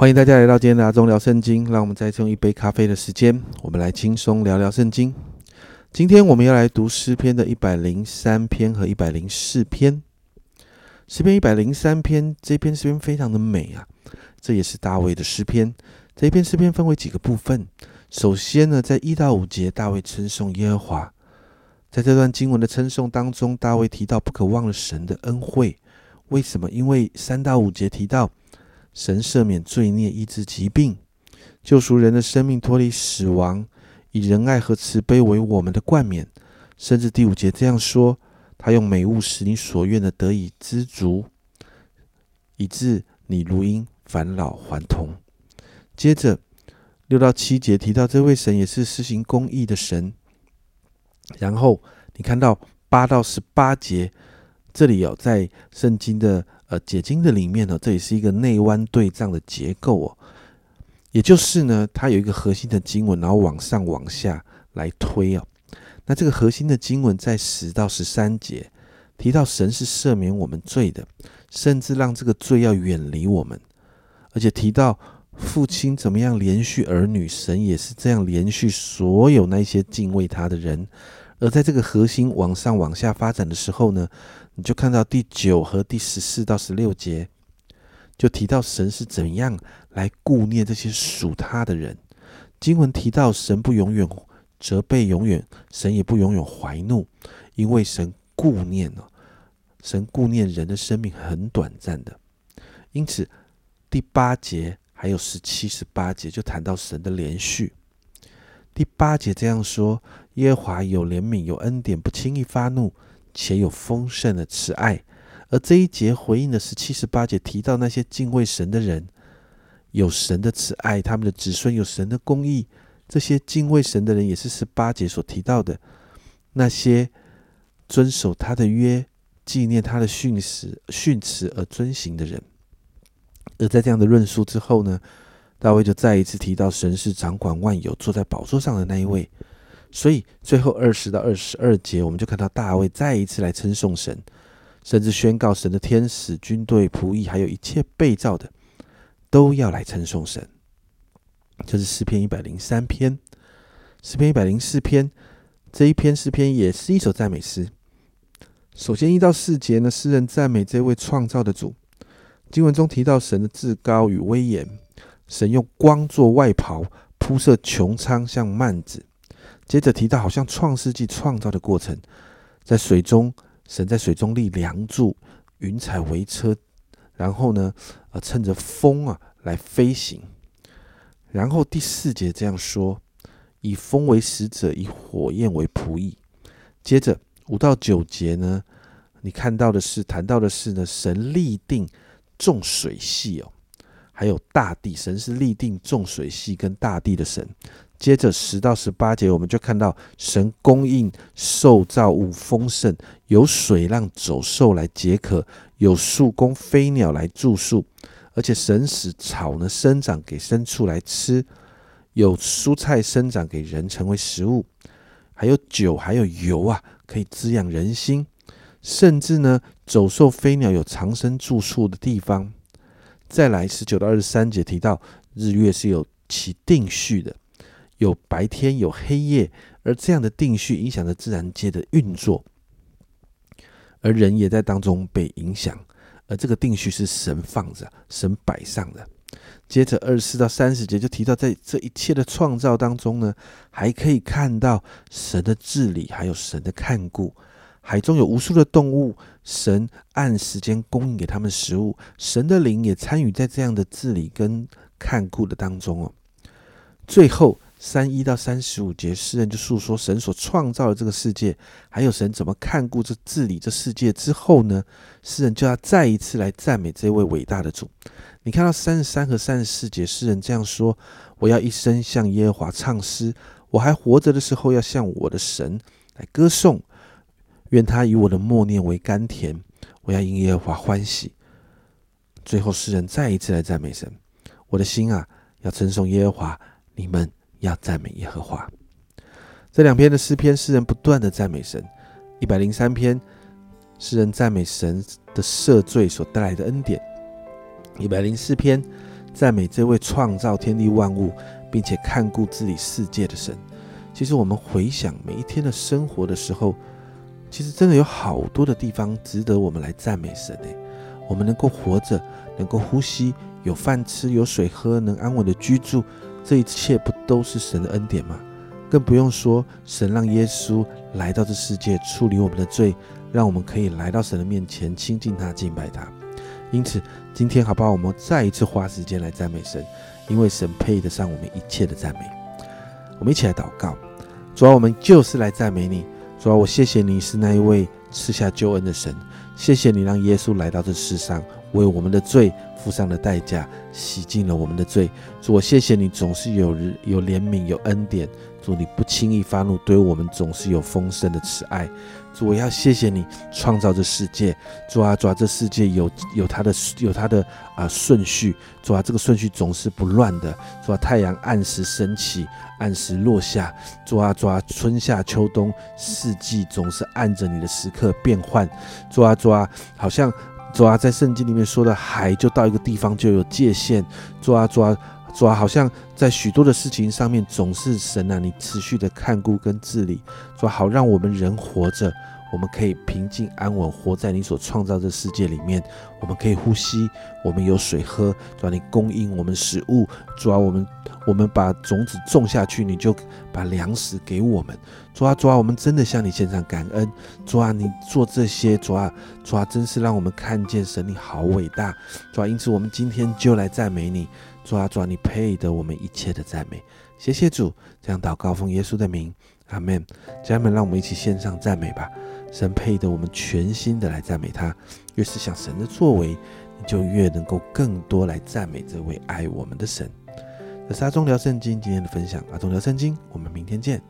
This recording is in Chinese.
欢迎大家来到今天的阿忠聊圣经。让我们再用一杯咖啡的时间，我们来轻松聊聊圣经。今天我们要来读诗篇的一百零三篇和一百零四篇。诗篇一百零三篇这篇诗篇非常的美啊，这也是大卫的诗篇。这篇诗篇分为几个部分。首先呢，在一到五节，大卫称颂耶和华。在这段经文的称颂当中，大卫提到不可忘了神的恩惠。为什么？因为三到五节提到。神赦免罪孽，医治疾病，救赎人的生命，脱离死亡，以仁爱和慈悲为我们的冠冕。甚至第五节这样说：他用美物使你所愿的得以知足，以致你如因返老还童。接着六到七节提到这位神也是施行公义的神。然后你看到八到十八节，这里有在圣经的。呃，解经的里面呢，这也是一个内弯对仗的结构哦。也就是呢，它有一个核心的经文，然后往上往下来推哦。那这个核心的经文在十到十三节提到神是赦免我们罪的，甚至让这个罪要远离我们，而且提到父亲怎么样连续儿女，神也是这样连续所有那些敬畏他的人。而在这个核心往上往下发展的时候呢？你就看到第九和第十四到十六节，就提到神是怎样来顾念这些属他的人。经文提到神不永远责备，永远神也不永远怀怒，因为神顾念了，神顾念人的生命很短暂的。因此第八节还有十七、十八节就谈到神的连续。第八节这样说：耶和华有怜悯，有恩典，不轻易发怒。且有丰盛的慈爱，而这一节回应的是七十八节提到那些敬畏神的人，有神的慈爱，他们的子孙有神的公义。这些敬畏神的人，也是十八节所提到的那些遵守他的约、纪念他的训词、训词而遵行的人。而在这样的论述之后呢，大卫就再一次提到神是掌管万有、坐在宝座上的那一位。所以最后二十到二十二节，我们就看到大卫再一次来称颂神，甚至宣告神的天使、军队、仆役，还有一切被造的，都要来称颂神。这是诗篇一百零三篇，诗篇一百零四篇这一篇诗篇也是一首赞美诗。首先一到四节呢，诗人赞美这位创造的主。经文中提到神的至高与威严，神用光做外袍，铺设穹苍像幔子。接着提到，好像创世纪创造的过程，在水中，神在水中立梁柱，云彩为车，然后呢，呃，趁着风啊来飞行。然后第四节这样说：以风为使者，以火焰为仆役。接着五到九节呢，你看到的是谈到的是呢，神立定众水系哦，还有大地，神是立定众水系跟大地的神。接着十到十八节，我们就看到神供应受造物丰盛，有水让走兽来解渴，有树供飞鸟来住宿，而且神使草呢生长给牲畜来吃，有蔬菜生长给人成为食物，还有酒，还有油啊，可以滋养人心，甚至呢走兽飞鸟有藏身住宿的地方。再来十九到二十三节提到日月是有其定序的。有白天，有黑夜，而这样的定序影响着自然界的运作，而人也在当中被影响。而这个定序是神放着，神摆上的。接着二十四到三十节就提到，在这一切的创造当中呢，还可以看到神的治理，还有神的看顾。海中有无数的动物，神按时间供应给他们食物，神的灵也参与在这样的治理跟看顾的当中哦。最后。三一到三十五节，诗人就诉说神所创造的这个世界，还有神怎么看顾这治理这世界之后呢？诗人就要再一次来赞美这位伟大的主。你看到三十三和三十四节，诗人这样说：“我要一生向耶和华唱诗，我还活着的时候要向我的神来歌颂，愿他以我的默念为甘甜，我要因耶和华欢喜。”最后，诗人再一次来赞美神：“我的心啊，要称颂耶和华，你们。”要赞美耶和华。这两篇的诗篇，诗人不断的赞美神。一百零三篇，诗人赞美神的赦罪所带来的恩典。一百零四篇，赞美这位创造天地万物，并且看顾治理世界的神。其实我们回想每一天的生活的时候，其实真的有好多的地方值得我们来赞美神诶。我们能够活着，能够呼吸，有饭吃，有水喝，能安稳的居住，这一切不都是神的恩典吗？更不用说神让耶稣来到这世界，处理我们的罪，让我们可以来到神的面前亲近他、敬拜他。因此，今天好不好？我们再一次花时间来赞美神，因为神配得上我们一切的赞美。我们一起来祷告，主啊，我们就是来赞美你。主啊，我谢谢你是那一位赐下救恩的神，谢谢你让耶稣来到这世上，为我们的罪付上了代价，洗净了我们的罪。主，我谢谢你总是有有怜悯、有恩典。主，你不轻易发怒，对我们总是有丰盛的慈爱。主，我要谢谢你创造这世界。主啊，主啊，这世界有有它的有它的啊顺序。主啊，这个顺序总是不乱的。主啊，太阳按时升起，按时落下。主啊，主啊，春夏秋冬四季总是按着你的时刻变换。主啊，主啊，好像主啊，在圣经里面说的海就到一个地方就有界限。主啊，主啊。主啊，好像在许多的事情上面，总是神啊，你持续的看顾跟治理，主好让我们人活着，我们可以平静安稳活在你所创造的世界里面，我们可以呼吸，我们有水喝，主啊，你供应我们食物，主啊，我们我们把种子种下去，你就把粮食给我们，主啊，主啊，我们真的向你献上感恩，主啊，你做这些，主啊，主啊，真是让我们看见神你好伟大，主啊，因此我们今天就来赞美你。主啊，主啊，你配得我们一切的赞美，谢谢主。这样祷告奉耶稣的名，阿门。家人们，让我们一起献上赞美吧。神配得我们全心的来赞美他。越是想神的作为，你就越能够更多来赞美这位爱我们的神。这是阿忠聊圣经今天的分享，阿忠聊圣经，我们明天见。